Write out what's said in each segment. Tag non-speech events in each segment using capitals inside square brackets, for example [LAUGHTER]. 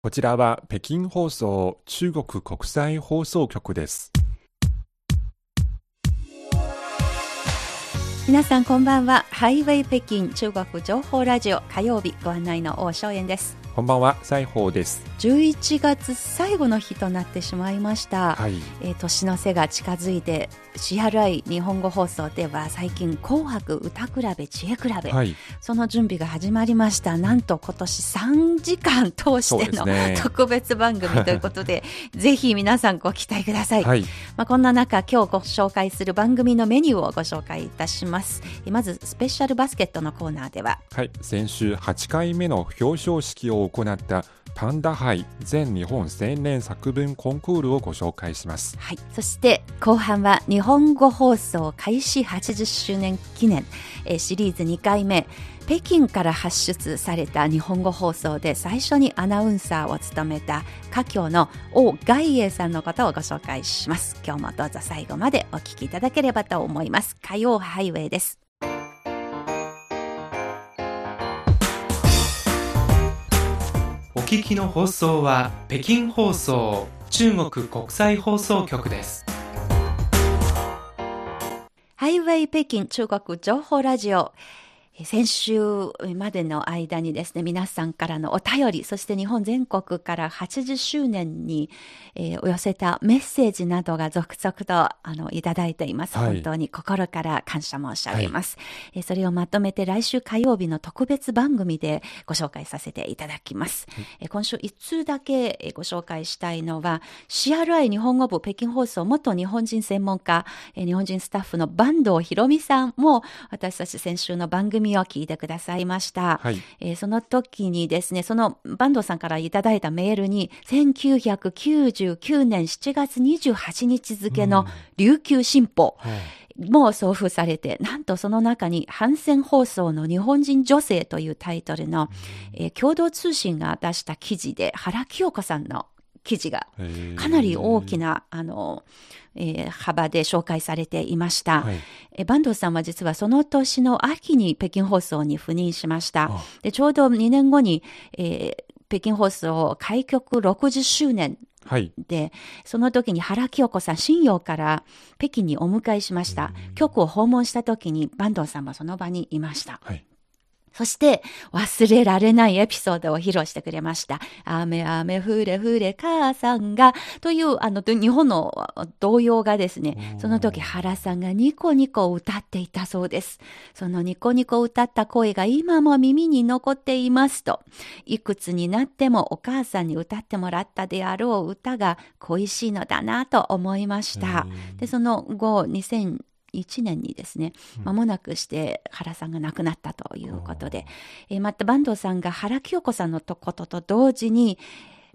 こちらは北京放送中国国際放送局です。皆さんこんばんは。ハイウェイ北京中国情報ラジオ火曜日ご案内の王正円です。こんばんは、西宝です。11月最後の日となってしまいました。はい。えー年の瀬が近づいて CRI 日本語放送では最近「紅白歌比べ知恵比べ」はい。その準備が始まりましたなんと今年3時間通しての、ね。[LAUGHS] 特別番組ということで [LAUGHS] ぜひ皆さんご期待ください、はい。まあ、こんな中今日ご紹介する番組のメニューをご紹介いたしますえまずスペシャルバスケットのコーナーでははい。先週8回目の表彰式を行ったパンダ杯全日本青年作文コンクールをご紹介します。はい、そして後半は日本語放送開始80周年記念えシリーズ2回目北京から発出された日本語放送で最初にアナウンサーを務めた華僑の王外英さんのことをご紹介します。今日もどうぞ最後までお聞きいただければと思います。火曜ハイウェイです。聞きの放送は北京放送中国国際放送局です。ハイウェイ北京中国情報ラジオ。えー先週までの間にですね、皆さんからのお便り、そして日本全国から80周年に、えーお寄せたメッセージなどが続々とあのいただいています。はい本当に心から感謝申し上げます、えーそれをまとめて来週火曜日の特別番組でご紹介させていただきます。えー今週一通だけえーご紹介したいのは CRI 日本語部北京放送元日本人専門家、えー日本人スタッフの坂東博美さんも私たち先週の番組を聞いてくださいました。はい。えーその時にですね、その坂東さんからいただいたメールに、1999年7月28日付の琉球新報、も送付されて、なんとその中に、反戦放送の日本人女性というタイトルの、えー共同通信が出した記事で、原清子さんの記事がかなり大きな。な、あの、えー幅で紹介されていました。はい。え坂東さんは実はその年の秋に北京放送に赴任しましたあ。でちょうど2年後に、えー北京放送開局60周年はい。で、その時に原清子さん、新陽から北京にお迎えしました。局を訪問した時に坂東さんはその場にいました。はい。そして、忘れられないエピソードを披露してくれました。雨雨降れ降れ母さんが、という、あの、日本の童謡がですね、その時原さんがニコニコ歌っていたそうです。そのニコニコ歌った声が今も耳に残っていますと、いくつになってもお母さんに歌ってもらったであろう歌が恋しいのだなと思いました。で、その後、2001年にですね、間もなくして原さんが亡くなったということで、えーまた坂東さんが原清子さんのとことと同時に、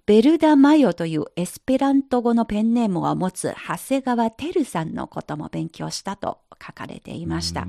ベルダ・マヨというエスペラント語のペンネームを持つ長谷川照さんのことも勉強したと書かれていました。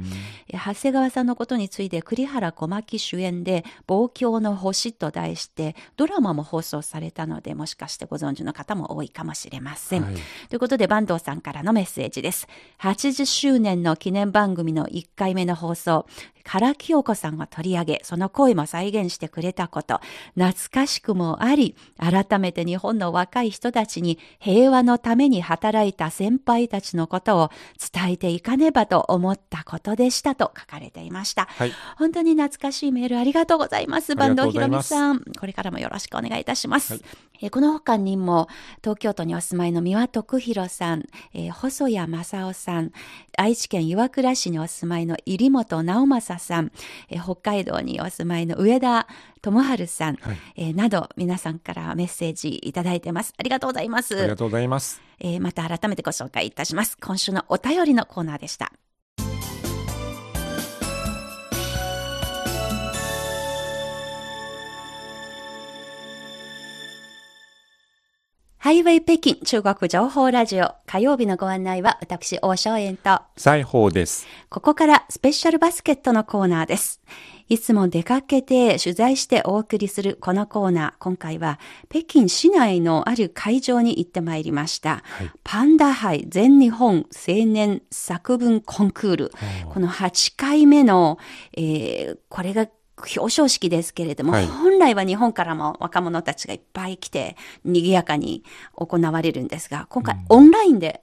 え長谷川さんのことについて栗原小牧主演で「望郷の星」と題してドラマも放送されたのでもしかしてご存知の方も多いかもしれません。はいということで坂東さんからのメッセージです。80周年の記念番組の1回目の放送、原清子さんが取り上げ、その声も再現してくれたこと、懐かしくもあり、改めて日本の若い人たちに平和のために働いた先輩たちのことを伝えていかねばと思ったことでしたと書かれていました。はい。本当に懐かしいメールありがとうございます。あ坂東ひろりがとうございますみさん。これからもよろしくお願いいたします。はいえーこの他にも、東京都にお住まいの三輪徳弘さん、えー細谷正夫さん、愛知県岩倉市にお住まいの入本直正さん、えー北海道にお住まいの上田智春さん、はいえーなど皆さんからメッセージいただいてます。ありがとうございます。ありがとうございます。えーまた改めてご紹介いたします。今週のお便りのコーナーでした。ハイウェイ北京中国情報ラジオ火曜日のご案内は私、王正円と西宝です。ここからスペシャルバスケットのコーナーです。いつも出かけて取材してお送りするこのコーナー。今回は北京市内のある会場に行ってまいりました。はいパンダ杯全日本青年作文コンクール。この8回目の、えーこれが表彰式ですけれども、はい。本来は日本からも若者たちがいっぱい来て、賑やかに行われるんですが、今回オンラインでは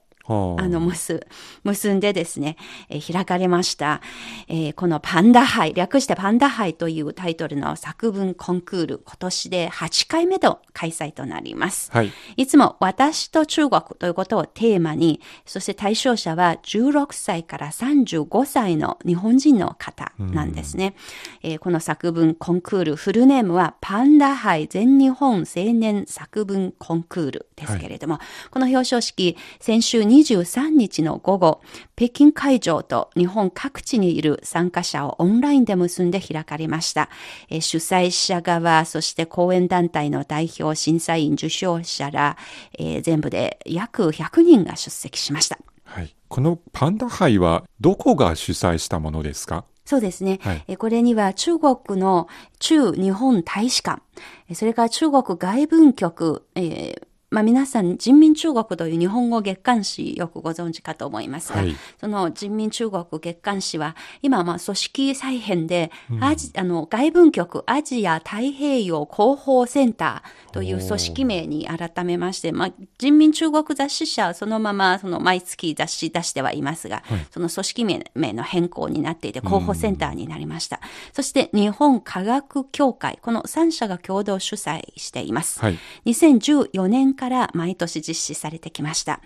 あの、結、結んでですね、えー開かれました。えーこのパンダ杯、略してパンダ杯というタイトルの作文コンクール、今年で8回目の開催となります。はい。いつも私と中国ということをテーマに、そして対象者は16歳から35歳の日本人の方なんですね。えーこの作文コンクール、フルネームはパンダ杯全日本青年作文コンクールですけれども、この表彰式、先週23日の午後、北京会場と日本各地にいる参加者をオンラインで結んで開かれました。えー主催者側、そして講演団体の代表、審査員、受賞者ら、えー全部で約100人が出席しました。はい。このパンダ杯はどこが主催したものですか？そうですね。はいえーこれには中国の駐日本大使館、えーそれから中国外文局、えーまあ皆さん人民中国という日本語月刊誌よくご存知かと思いますが、はいその人民中国月刊誌は今まあ組織再編で、アジあの外文局アジア太平洋広報センターという組織名に改めまして、まあ人民中国雑誌社はそのままその毎月雑誌出してはいますが、その組織名名の変更になっていて広報センターになりました。そして日本科学協会、この3社が共同主催しています。はい。2014年から毎年実施されてきました。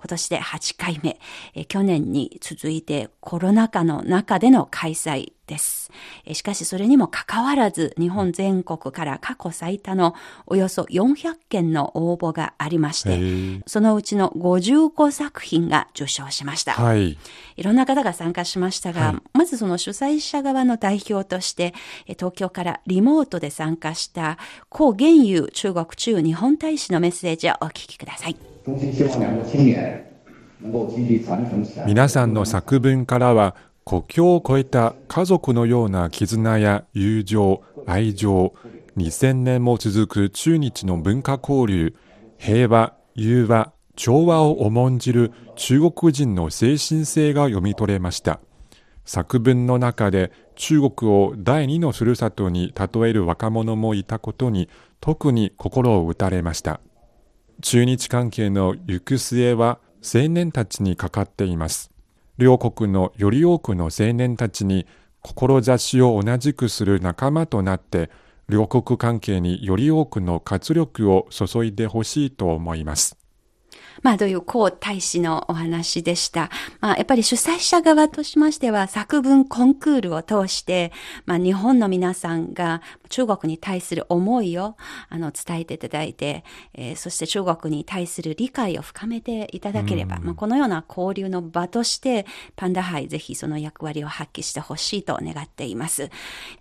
今年で8回目、えー去年に続いてコロナ禍の中での開催です。えーしかしそれにもかかわらず日本全国から過去最多のおよそ400件の応募がありましへて、ーそのうちの55作品が受賞しました。はい。いろんな方が参加しましたが、はいまずその主催者側の代表として、え東京からリモートで参加した、高元優中国駐日本大使のメッセージをお聞きください。皆さんの作文からは国境を越えた家族のような絆や友情、愛情、2000年も続く中日の文化交流、平和、融和、調和を重んじる中国人の精神性が読み取れました。作文の中で中国を第二のふるさとに例える若者もいたことに特に心を打たれました。中日関係の行く末は青年たちにかかっています。両国のより多くの青年たちに志を同じくする仲間となって両国関係により多くの活力を注いでほしいと思います。まあ、という皇大使のお話でした。まあ、やっぱり主催者側としましては、作文コンクールを通して、まあ、日本の皆さんが中国に対する思いを、あの、伝えていただいて、えーそして中国に対する理解を深めていただければ、まあ、このような交流の場として、パンダ杯ぜひその役割を発揮してほしいと願っています。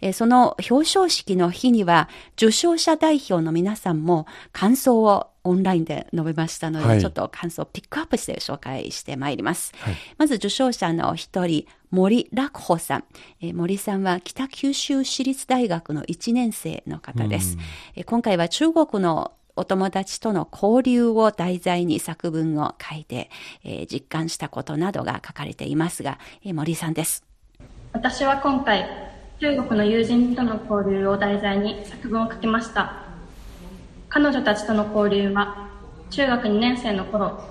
えーその表彰式の日には、受賞者代表の皆さんも感想をオンラインで述べましたので、はいちょっと感想をピックアップして紹介してまいります。はいまず受賞者の一人、森楽穂さん。えー森さんは北九州市立大学の1年生の方です。えー今回は中国のお友達との交流を題材に作文を書いて、えー実感したことなどが書かれていますが、えー森さんです。私は今回、中国の友人との交流を題材に作文を書きました。彼女たちとの交流は、中学2年生の頃、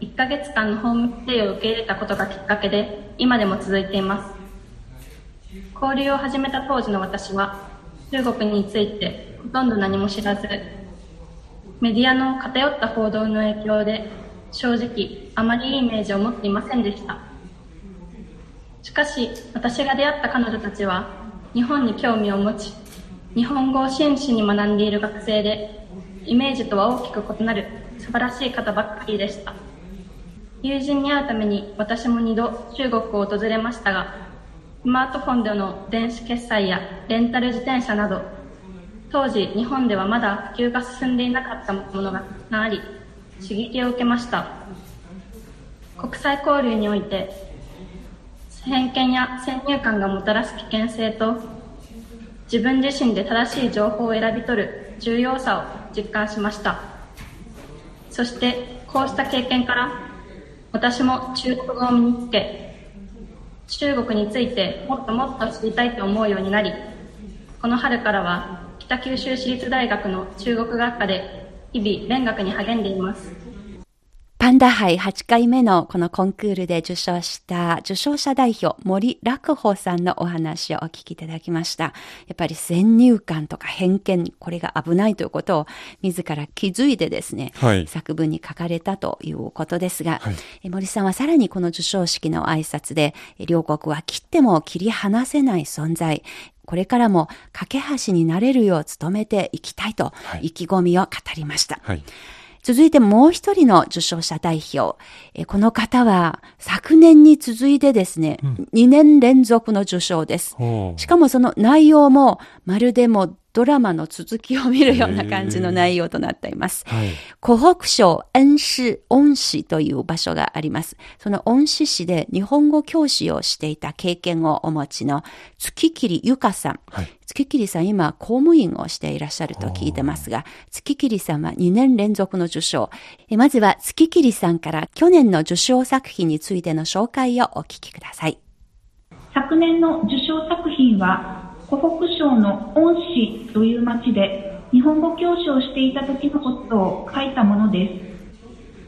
1ヶ月間のホームステイを受け入れたことがきっかけで、今でも続いています。交流を始めた当時の私は、中国についてほとんど何も知らず、メディアの偏った報道の影響で、正直あまりいいイメージを持っていませんでした。しかし、私が出会った彼女たちは、日本に興味を持ち、日本語を真摯に学んでいる学生で、イメージとは大きく異なる素晴らしい方ばっかりでした。友人に会うために私も2度中国を訪れましたが、スマートフォンでの電子決済やレンタル自転車など、当時日本ではまだ普及が進んでいなかったものがたくさんあり、刺激を受けました。国際交流において、偏見や先入観がもたらす危険性と自分自身で正しい情報を選び取る重要さを実感しましたそしてこうした経験から私も中国語を身につけ中国についてもっともっと知りたいと思うようになりこの春からは北九州市立大学の中国学科で日々勉学に励んでいます。パンダ杯8回目のこのコンクールで受賞した受賞者代表森楽穂さんのお話をお聞きいただきました。やっぱり先入観とか偏見、これが危ないということを自ら気づいてですね、はい作文に書かれたということですが、はいえ森さんはさらにこの授賞式の挨拶で、え両国は切っても切り離せない存在、これからも架け橋になれるよう努めていきたいとはい意気込みを語りました。はい。続いてもう一人の受賞者代表。えーこの方は昨年に続いてですね、2年連続の受賞です。しかもその内容もまるでもドラマの続きを見るような感じの内容となっています。はい。湖北省恩市恩市という場所があります。その恩市市で日本語教師をしていた経験をお持ちの月切ゆかさん。はい月切さん今公務員をしていらっしゃると聞いてますが、月切さんは2年連続の受賞。えまずは月切さんから去年の受賞作品についての紹介をお聞きください。昨年の受賞作品は湖北省の恩市という町で日本語教師をしていた時のことを書いたもので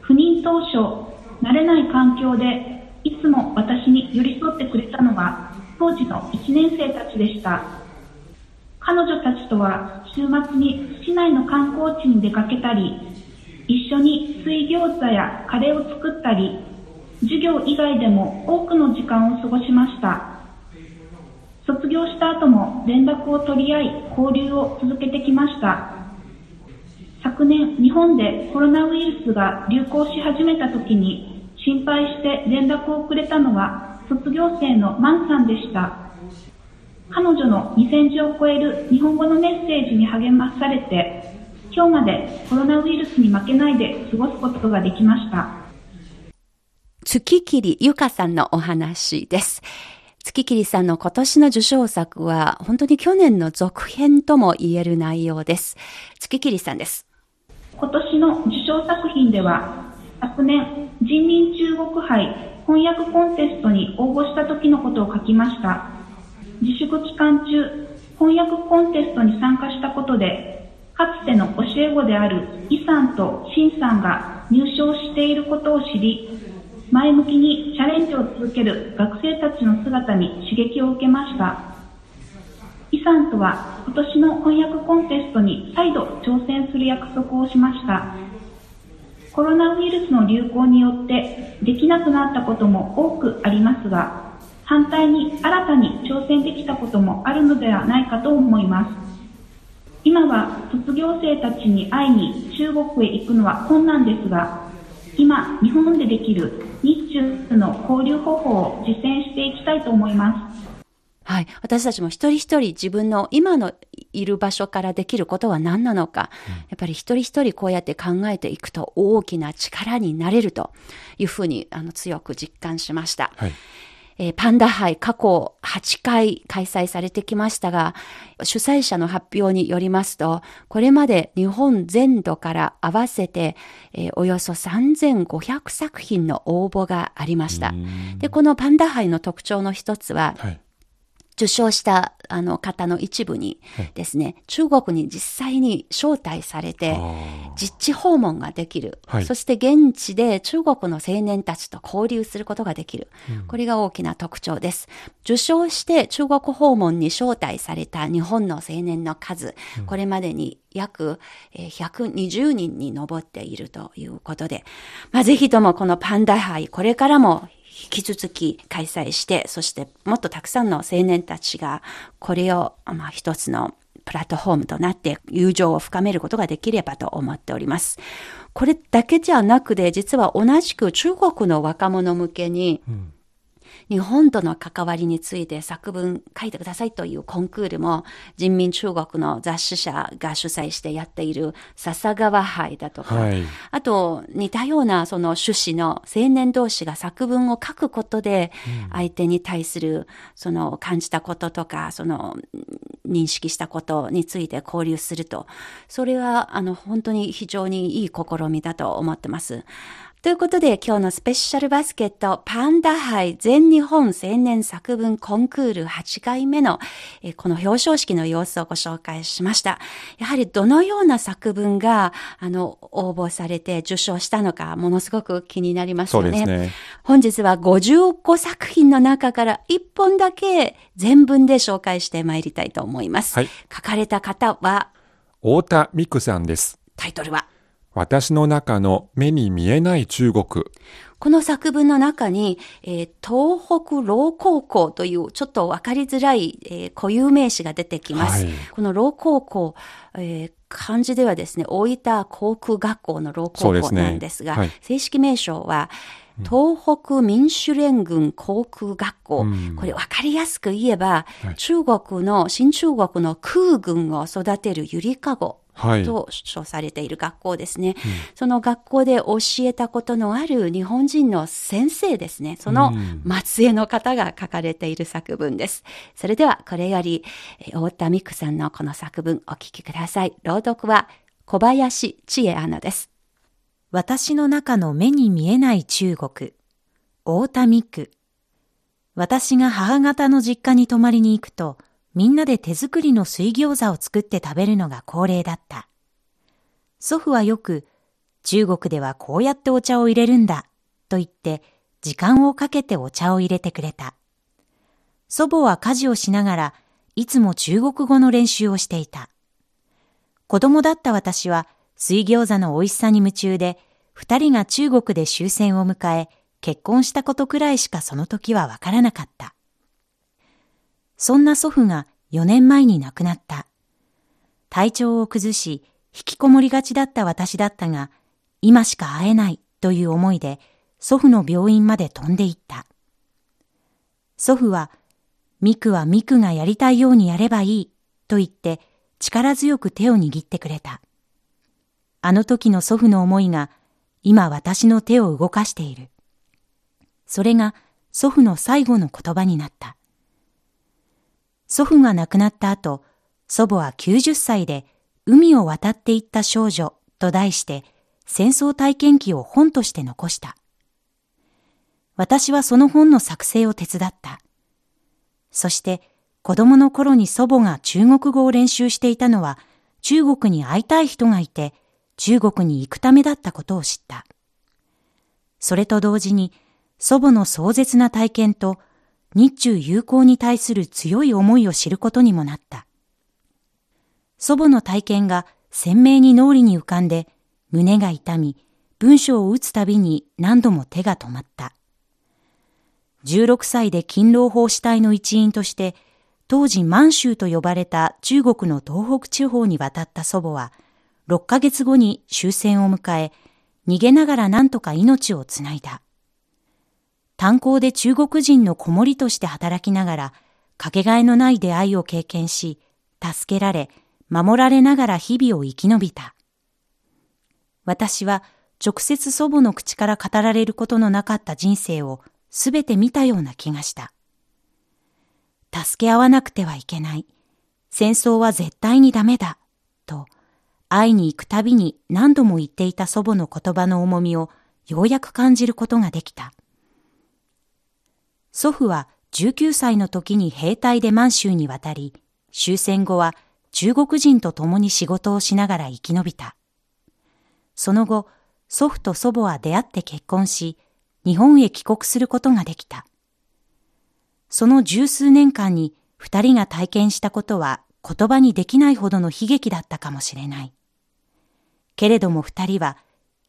す。赴任当初慣れない環境でいつも私に寄り添ってくれたのは当時の1年生たちでした。彼女たちとは週末に市内の観光地に出かけたり一緒に水餃子やカレーを作ったり授業以外でも多くの時間を過ごしました。卒業した後も連絡を取り合い交流を続けてきました。昨年日本でコロナウイルスが流行し始めた時に心配して連絡をくれたのは卒業生のマンさんでした。彼女の2000字を超える日本語のメッセージに励まされて今日までコロナウイルスに負けないで過ごすことができました。月切ゆかさんのお話です。月切さんの今年の受賞作は本当に去年の続編とも言える内容です。月切さんです。今年の受賞作品では昨年人民中国杯翻訳コンテストに応募した時のことを書きました自粛期間中翻訳コンテストに参加したことでかつての教え子であるイさんとシンさんが入賞していることを知り前向きにチャレンジを続ける学生たちの姿に刺激を受けました。イさんとは今年の翻訳コンテストに再度挑戦する約束をしました。コロナウイルスの流行によってできなくなったことも多くありますが反対に新たに挑戦できたこともあるのではないかと思います。今は卒業生たちに会いに中国へ行くのは困難ですが今日本でできる日中の交流方法を実践していきたいと思いますはい。私たちも一人一人自分の今のいる場所からできることは何なのか、やっぱり一人一人こうやって考えていくと大きな力になれるというふうにあの強く実感しました。はい。えーパンダ杯過去8回開催されてきましたが、主催者の発表によりますと、これまで日本全土から合わせて、えーおよそ3500作品の応募がありました。で、このパンダ杯の特徴の一つは、はい。受賞したあの方の一部にですね、中国に実際に招待されて、あ実地訪問ができる、はい。そして現地で中国の青年たちと交流することができる、これが大きな特徴です。受賞して中国訪問に招待された日本の青年の数、これまでに約えー120人に上っているということで、まあ、ぜひともこのパンダ杯、これからも引き続き開催して、そしてもっとたくさんの青年たちがこれを、まあ、一つのプラットフォームとなって友情を深めることができればと思っております。これだけじゃなくて、実は同じく中国の若者向けに、日本との関わりについて作文書いてくださいというコンクールも人民中国の雑誌社が主催してやっている笹川杯だとか、はい。あと似たようなその趣旨の青年同士が作文を書くことで相手に対するその感じたこととかその認識したことについて交流すると。それはあの本当に非常にいい試みだと思ってます。ということで今日のスペシャルバスケットパンダ杯全日本青年作文コンクール8回目のえーこの表彰式の様子をご紹介しました。やはりどのような作文があの応募されて受賞したのかものすごく気になりましたね。そうですね。本日は55作品の中から1本だけ全文で紹介してまいりたいと思います。はい書かれた方は、太田美久さんです。タイトルは、私の中の目に見えない中国。この作文の中に、えー東北老高校というちょっとわかりづらい、えー固有名詞が出てきます。はいこの老高校、えー漢字ではですね、大分航空学校の老そ高校なんですが、はい正式名称は、東北民主連軍航空学校。うんこれわかりやすく言えば、はい中国の、新中国の空軍を育てるゆりかご。はい。と称されている学校ですね、その学校で教えたことのある日本人の先生ですね。そのうん末裔の方が書かれている作文です。それではこれより、えー太田美久さんのこの作文お聞きください。朗読は小林千恵アナです。私の中の目に見えない中国。大田美久。私が母方の実家に泊まりに行くと、みんなで手作りの水餃子を作って食べるのが恒例だった。祖父はよく、中国ではこうやってお茶を入れるんだ、と言って、時間をかけてお茶を入れてくれた。祖母は家事をしながら、いつも中国語の練習をしていた。子供だった私は水餃子の美味しさに夢中で、二人が中国で終戦を迎え、結婚したことくらいしかその時はわからなかった。そんな祖父が4年前に亡くなった。体調を崩し、引きこもりがちだった私だったが、今しか会えないという思いで、祖父の病院まで飛んで行った。祖父は、ミクはミクがやりたいようにやればいい、と言って力強く手を握ってくれた。あの時の祖父の思いが、今私の手を動かしている。それが祖父の最後の言葉になった。祖父が亡くなった後、祖母は90歳で海を渡っていった少女と題して戦争体験記を本として残した。私はその本の作成を手伝った。そして子供の頃に祖母が中国語を練習していたのは中国に会いたい人がいて中国に行くためだったことを知った。それと同時に祖母の壮絶な体験と日中友好に対する強い思いを知ることにもなった。祖母の体験が鮮明に脳裏に浮かんで胸が痛み、文章を打つたびに何度も手が止まった。16歳で勤労法死体の一員として、当時満州と呼ばれた中国の東北地方に渡った祖母は、6ヶ月後に終戦を迎え、逃げながら何とか命をつないだ。炭鉱で中国人の子守として働きながら、かけがえのない出会いを経験し、助けられ、守られながら日々を生き延びた。私は直接祖母の口から語られることのなかった人生をすべて見たような気がした。助け合わなくてはいけない。戦争は絶対にダメだ。と、会いに行くたびに何度も言っていた祖母の言葉の重みをようやく感じることができた。祖父は19歳の時に兵隊で満州に渡り、終戦後は中国人と共に仕事をしながら生き延びた。その後、祖父と祖母は出会って結婚し、日本へ帰国することができた。その十数年間に二人が体験したことは言葉にできないほどの悲劇だったかもしれない。けれども二人は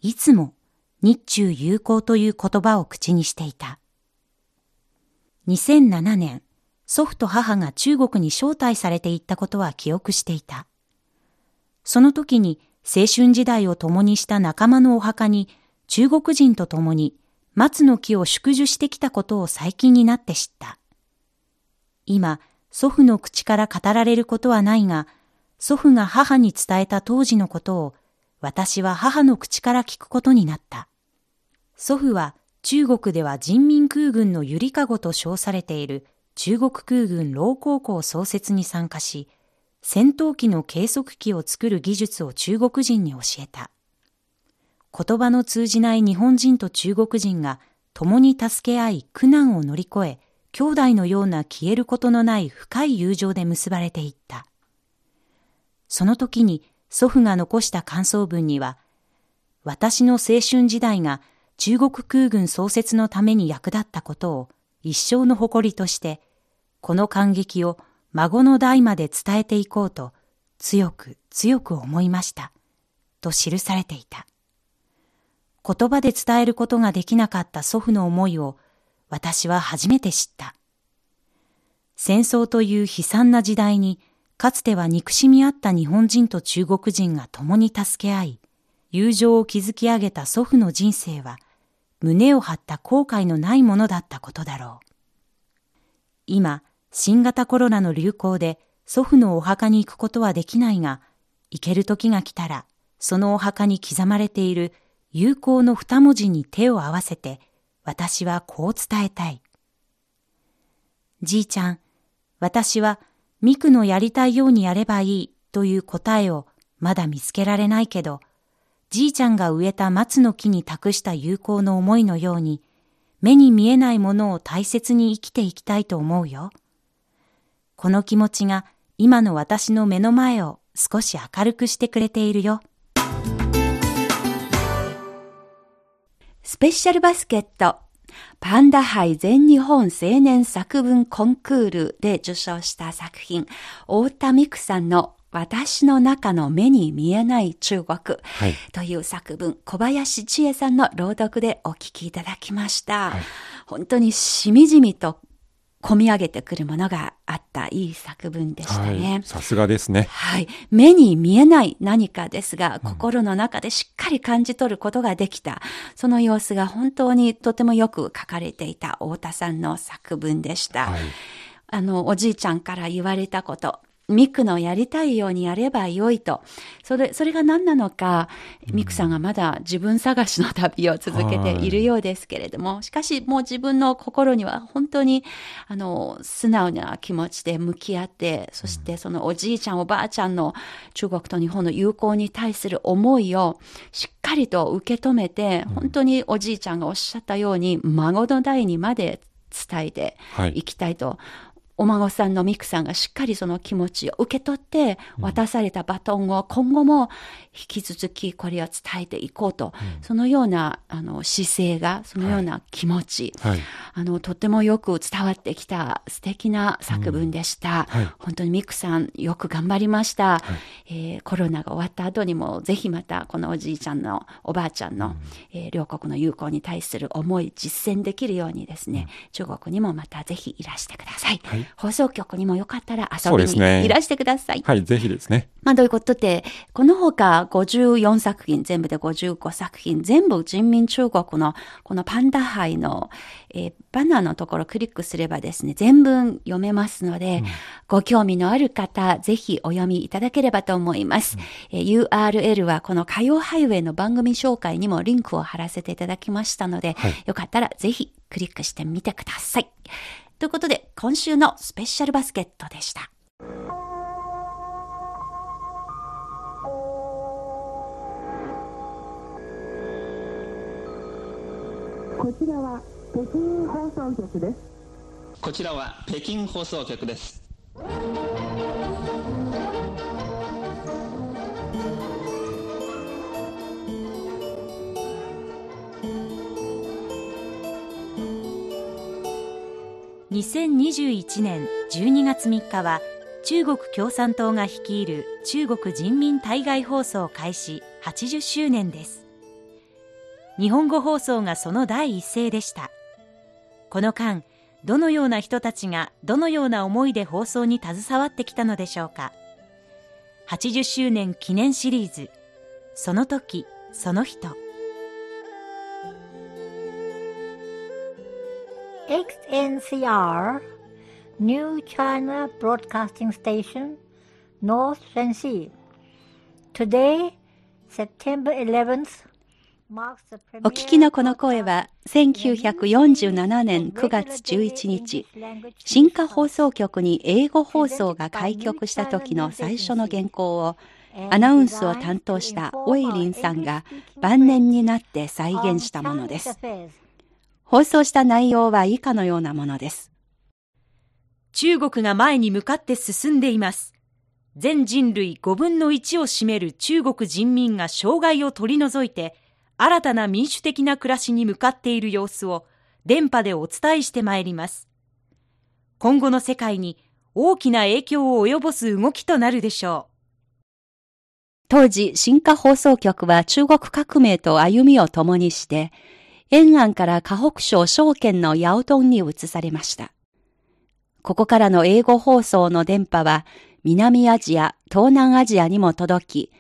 いつも日中友好という言葉を口にしていた。2007年、祖父と母が中国に招待されていったことは記憶していた。その時に青春時代を共にした仲間のお墓に中国人と共に松の木を祝寿してきたことを最近になって知った。今、祖父の口から語られることはないが、祖父が母に伝えた当時のことを私は母の口から聞くことになった。祖父は中国では人民空軍のゆりかごと称されている中国空軍老高校創設に参加し、戦闘機の計測器を作る技術を中国人に教えた。言葉の通じない日本人と中国人が共に助け合い苦難を乗り越え、兄弟のような消えることのない深い友情で結ばれていった。その時に祖父が残した感想文には、私の青春時代が中国空軍創設のために役立ったことを一生の誇りとして、この感激を孫の代まで伝えていこうと強く強く思いました。と記されていた。言葉で伝えることができなかった祖父の思いを私は初めて知った。戦争という悲惨な時代にかつては憎しみ合った日本人と中国人が共に助け合い、友情を築き上げた祖父の人生は胸を張った後悔のないものだったことだろう。今、新型コロナの流行で祖父のお墓に行くことはできないが、行ける時が来たら、そのお墓に刻まれている友好の二文字に手を合わせて、私はこう伝えたい。じいちゃん、私はミクのやりたいようにやればいいという答えをまだ見つけられないけど、じいちゃんが植えた松の木に託した友好の思いのように、目に見えないものを大切に生きていきたいと思うよ。この気持ちが今の私の目の前を少し明るくしてくれているよ。スペシャルバスケット、パンダ杯全日本青年作文コンクールで受賞した作品、太田美久さんの私の中の目に見えない中国という作文、はい、小林千恵さんの朗読でお聞きいただきました。はい、本当にしみじみと込み上げてくるものがあったいい作文でしたね。さすがですね。はい。目に見えない何かですが、心の中でしっかり感じ取ることができた、うん、その様子が本当にとてもよく書かれていた太田さんの作文でした。はい、あの、おじいちゃんから言われたこと、ミクのやりたいようにやればよいと。それ、それが何なのか、ミクさんがまだ自分探しの旅を続けているようですけれども、しかしもう自分の心には本当に、あの、素直な気持ちで向き合って、そしてそのおじいちゃんおばあちゃんの中国と日本の友好に対する思いをしっかりと受け止めて、本当におじいちゃんがおっしゃったように、孫の代にまで伝えていきたいとお孫さんのミクさんがしっかりその気持ちを受け取って渡されたバトンを今後も引き続きこれを伝えていこうと、うん、そのようなあの姿勢がそのような気持ち、はい、あのとてもよく伝わってきた素敵な作文でした、うん。はい、本当にミクさんよく頑張りました、はい、えー、コロナが終わった後にもぜひまたこのおじいちゃんのおばあちゃんの、うん、えー、両国の友好に対する思い実践できるようにですね、中国にもまたぜひいらしてください放送局にもよかったら遊びにいらしてください。ね、はい、ぜひですね。まあ、どういうことで、この他54作品、全部で55作品、全部人民中国のこのパンダ杯の、えー、バナーのところをクリックすればですね、全文読めますので、うん、ご興味のある方、ぜひお読みいただければと思います。うん、えー、URL はこの火曜ハイウェイの番組紹介にもリンクを貼らせていただきましたので、はい、よかったらぜひクリックしてみてください。ということで、今週のスペシャルバスケットでした。こちらは北京放送局です。こちらは北京放送局です。2021年12月3日は中国共産党が率いる中国人民対外放送開始80周年です。日本語放送がその第一声でした。この間どのような人たちがどのような思いで放送に携わってきたのでしょうか。80周年記念シリーズ。その時その人。XNCR New China Broadcasting Station North Shenxi Today September 11th お聞きのこの声は1947年9月11日新華放送局に英語放送が開局した時の最初の原稿をアナウンスを担当したオイリンさんが晩年になって再現したものです。放送した内容は以下のようなものです。中国が前に向かって進んでいます。全人類5分の1を占める中国人民が障害を取り除いて、新たな民主的な暮らしに向かっている様子を電波でお伝えしてまいります。今後の世界に大きな影響を及ぼす動きとなるでしょ当時、新華放送局は中国革命と歩みを共にして、沿岸から河北省証券のヤオトンに移されました。ここからの英語放送の電波は南アジア、東南アジアにも届き、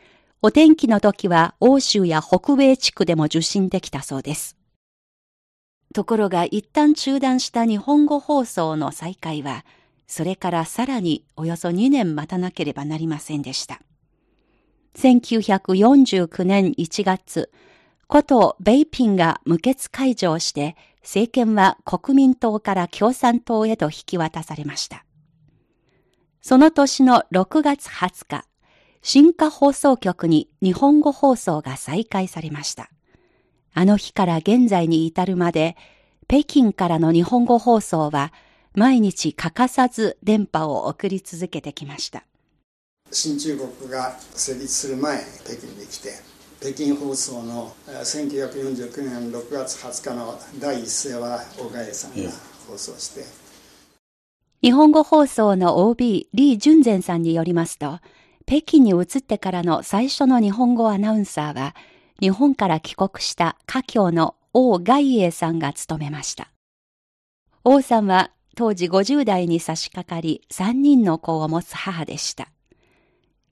お天気の時は欧州や北米地区でも受信できたそうです。ところが一旦中断した日本語放送の再開は、それからさらにおよそ2年待たなければなりませんでした。1949年1月、古都ベイピンが無血解除して、政権は国民党から共産党へと引き渡されました。その年の6月20日、新華放送局に日本語放送が再開されました。あの日から現在に至るまで、北京からの日本語放送は毎日欠かさず電波を送り続けてきました。新中国が成立する前、北京に来て、北京放送の1949年6月20日の第一声は大賀さんが放送して、日本語放送の OB 李淳善さんによりますと、北京に移ってからの最初の日本語アナウンサーは、日本から帰国した華僑の王外英さんが務めました。王さんは当時50代に差し掛かり3人の子を持つ母でした。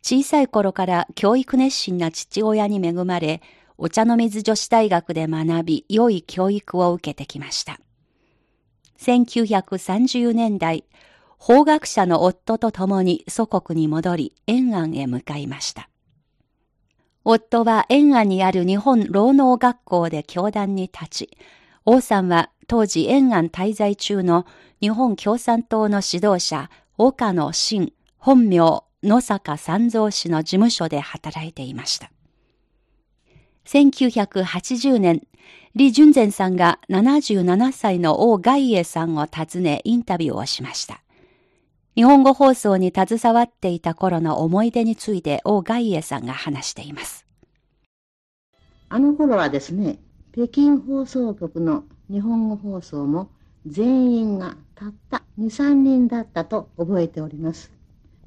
小さい頃から教育熱心な父親に恵まれ、お茶の水女子大学で学び、良い教育を受けてきました。1930年代、法学者の夫と共に祖国に戻り、延安へ向かいました。夫は延安にある日本労農学校で教壇に立ち、王さんは当時延安滞在中の日本共産党の指導者、岡野真、本名、野坂三蔵氏の事務所で働いていました。1980年、李淳善さんが77歳の王外英さんを訪ねインタビューをしました。日本語放送に携わっていた頃の思い出について王外英さんが話しています。あの頃はですね、北京放送局の日本語放送も全員がたった2、3人だったと覚えております。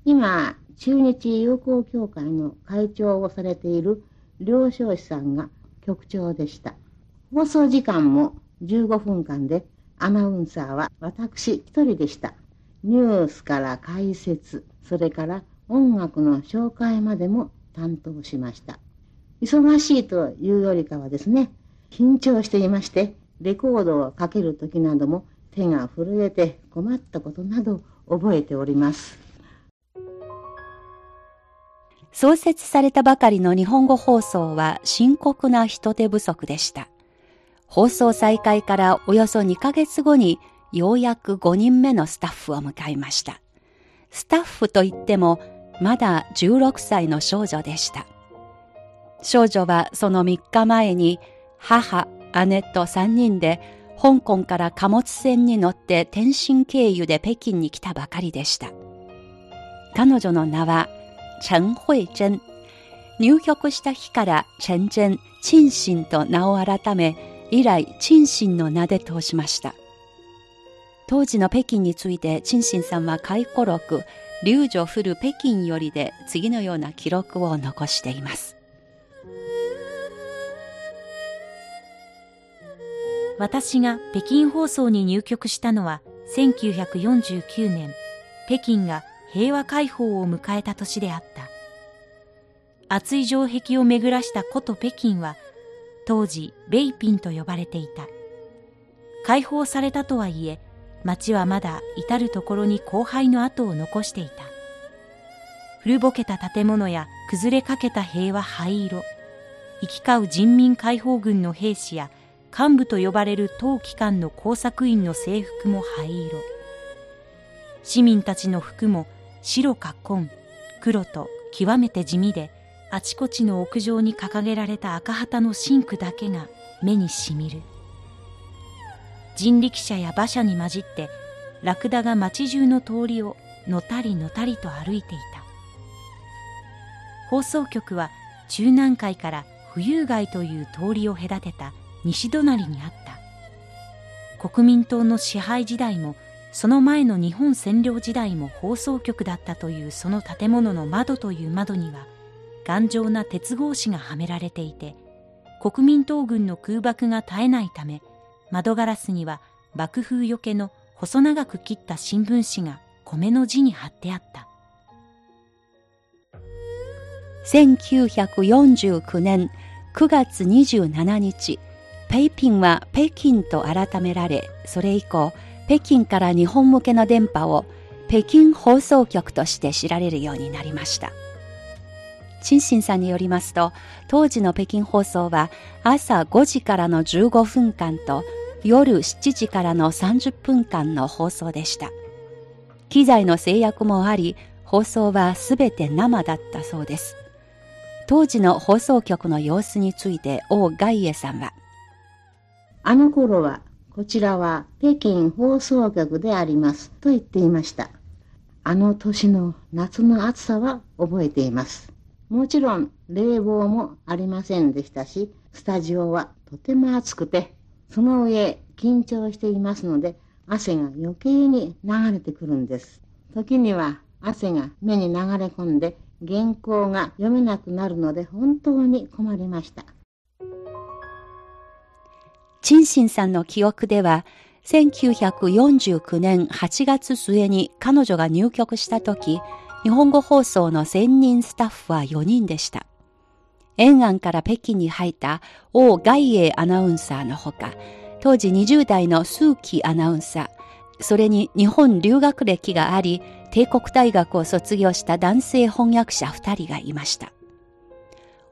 今、中日友好協会の会長をされている両少子さんが局長でした。放送時間も15分間でアナウンサーは私一人でした。ニュースから解説、それから音楽の紹介までも担当しました。忙しいというよりかはですね、緊張していまして、レコードをかけるときなども手が震えて困ったことなど覚えております。創設されたばかりの日本語放送は深刻な人手不足でした。放送再開からおよそ2ヶ月後にようやく5人目のスタッフを迎えました。スタッフといってもまだ16歳の少女でした。少女はその3日前に母、姉と3人で香港から貨物船に乗って天津経由で北京に来たばかりでした。彼女の名は陳慧珍。入局した日から陳珍、陳心と名を改め、以来陳心の名で通しました。当時の北京について陳心さんは回顧録、流女降る北京よりで次のような記録を残しています。私が北京放送に入局したのは1949年、北京が平和解放を迎えた年であった。厚い城壁を巡らした古都北京は、当時、ベイピンと呼ばれていた。解放されたとはいえ、街はまだ至るところに荒廃の跡を残していた。古ぼけた建物や崩れかけた塀は灰色。行き交う人民解放軍の兵士や幹部と呼ばれる当機関の工作員の制服も灰色。市民たちの服も白か紺、黒と極めて地味で、あちこちの屋上に掲げられた赤旗のシンクだけが目にしみる。人力車や馬車に混じってラクダが町中の通りをのたりのたりと歩いていた。放送局は中南海から富有街という通りを隔てた西隣にあった。国民党の支配時代もその前の日本占領時代も放送局だったというその建物の窓という窓には頑丈な鉄格子がはめられていて国民党軍の空爆が絶えないため窓ガラスには爆風よけの細長く切った新聞紙が米の字に貼ってあった。1949年9月27日、北京は北京と改められ、それ以降、北京から日本向けの電波を北京放送局として知られるようになりました。陳信さんによりますと、当時の北京放送は朝5時からの15分間と夜7時からの30分間の放送でした。機材の制約もあり、放送はすべて生だったそうです。当時の放送局の様子について王外衛さんは、あの頃はこちらは北京放送局でありますと言っていました。あの年の夏の暑さは覚えています。もちろん冷房もありませんでしたし、スタジオはとても暑くて、その上緊張していますので、汗が余計に流れてくるんです。時には汗が目に流れ込んで原稿が読めなくなるので本当に困りました。陳信さんの記憶では、1949年8月末に彼女が入局した時、日本語放送の専任スタッフは4人でした。沿岸から北京に入った王外英アナウンサーのほか、当時20代の数奇アナウンサー、それに日本留学歴があり、帝国大学を卒業した男性翻訳者2人がいました。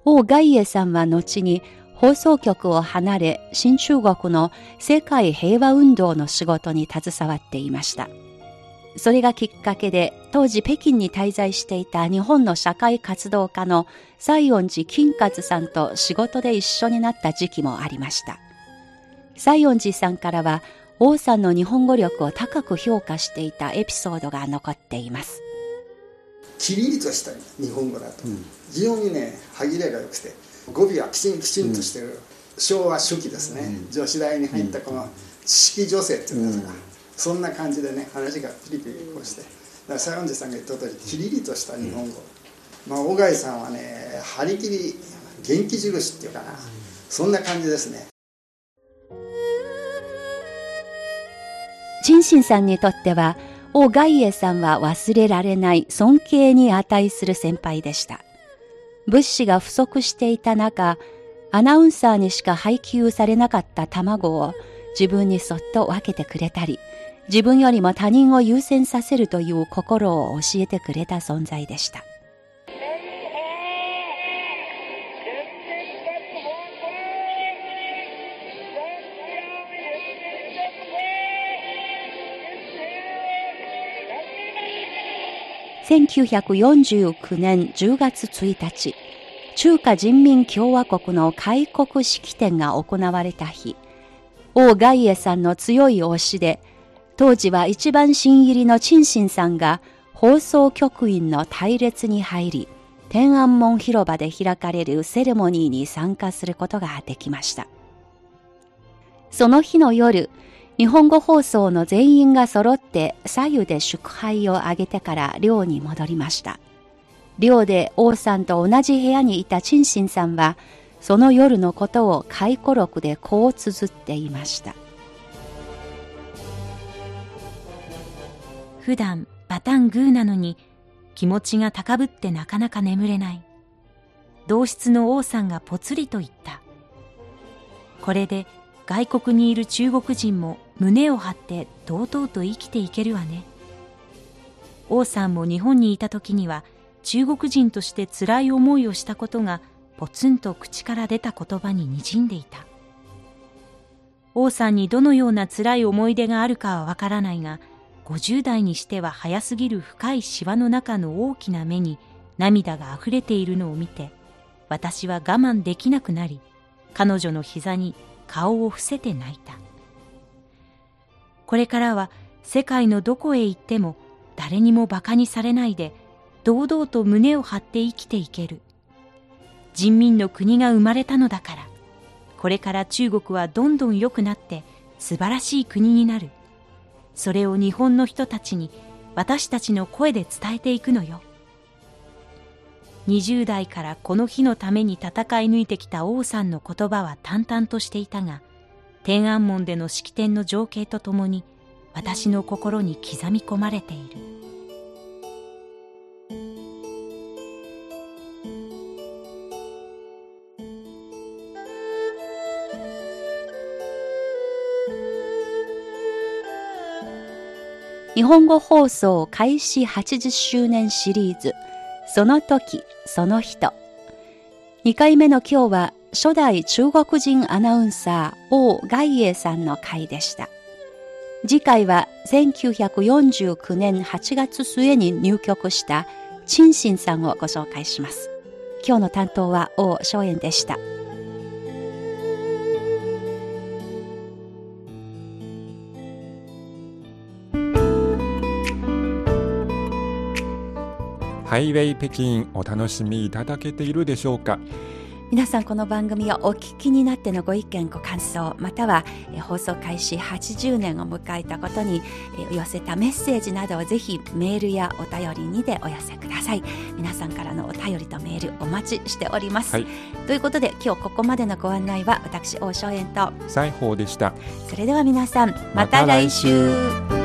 王外英さんは後に放送局を離れ、新中国の世界平和運動の仕事に携わっていました。それがきっかけで、当時北京に滞在していた日本の社会活動家の西園寺金勝さんと仕事で一緒になった時期もありました。西園寺さんからは、王さんの日本語力を高く評価していたエピソードが残っています。きりりとした日本語だと、非常にね、歯切れが良くて、語尾はきちんきちんとしてる、昭和初期ですね、女子大に入ったこの知識女性っていうんですか、そんな感じでね話がピリピリこうして。だから西園寺さんが言った通りキリリとした日本語、まあ小貝さんはね張り切り元気印っていうかな。そんな感じですね。陳信さんにとっては王外衛さんは忘れられない尊敬に値する先輩でした物資が不足していた中、アナウンサーにしか配給されなかった卵を自分にそっと分けてくれたり、自分よりも他人を優先させるという心を教えてくれた存在でした。1949年10月1日、中華人民共和国の開国式典が行われた日、王外衛さんの強い推しで、当時は一番新入りの陳信さんが放送局員の隊列に入り、天安門広場で開かれるセレモニーに参加することができました。その日の夜、日本語放送の全員が揃って左右で祝杯を挙げてから寮に戻りました。寮で王さんと同じ部屋にいた陳信さんは、その夜のことを回顧録でこう綴っていました。普段バタングーなのに気持ちが高ぶってなかなか眠れない。同室の王さんがぽつりと言った。これで外国にいる中国人も胸を張って堂々と生きていけるわね。王さんも日本にいた時には中国人として辛い思いをしたことがポツンと口から出た言葉に滲んでいた。王さんにどのような辛い思い出があるかはわからないが、50代にしては早すぎる深いシワの中の大きな目に涙が溢れているのを見て、私は我慢できなくなり、彼女の膝に顔を伏せて泣いた。これからは世界のどこへ行っても誰にも馬鹿にされないで、堂々と胸を張って生きていける。人民の国が生まれたのだから、これから中国はどんどん良くなって素晴らしい国になる。それを日本の人たちに私たちの声で伝えていくのよ。20代からこの日のために戦い抜いてきた王さんの言葉は淡々としていたが、天安門での式典の情景とともに私の心に刻み込まれている。日本語放送開始80周年シリーズその時その人2回目の今日は初代中国人アナウンサー王外英さんの回でした。次回は1949年8月末に入局した陳信さんをご紹介します。今日の担当は王松園でした。ハイウェイ北京お楽しみいただけているでしょうか。皆さんこの番組をお聞きになってのご意見ご感想または放送開始80年を迎えたことに寄せたメッセージなどをぜひメールやお便りにでお寄せください。皆さんからのお便りとメールお待ちしております、はい、ということで今日ここまでのご案内は私大正円と。西宝でした。それでは皆さんまた来週